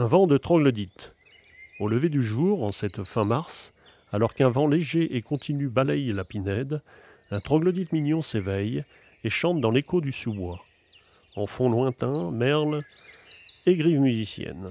Un vent de troglodyte. Au lever du jour, en cette fin mars, alors qu'un vent léger et continu balaye la pinède, un troglodyte mignon s'éveille et chante dans l'écho du sous-bois. En fond lointain, merle et grive musicienne.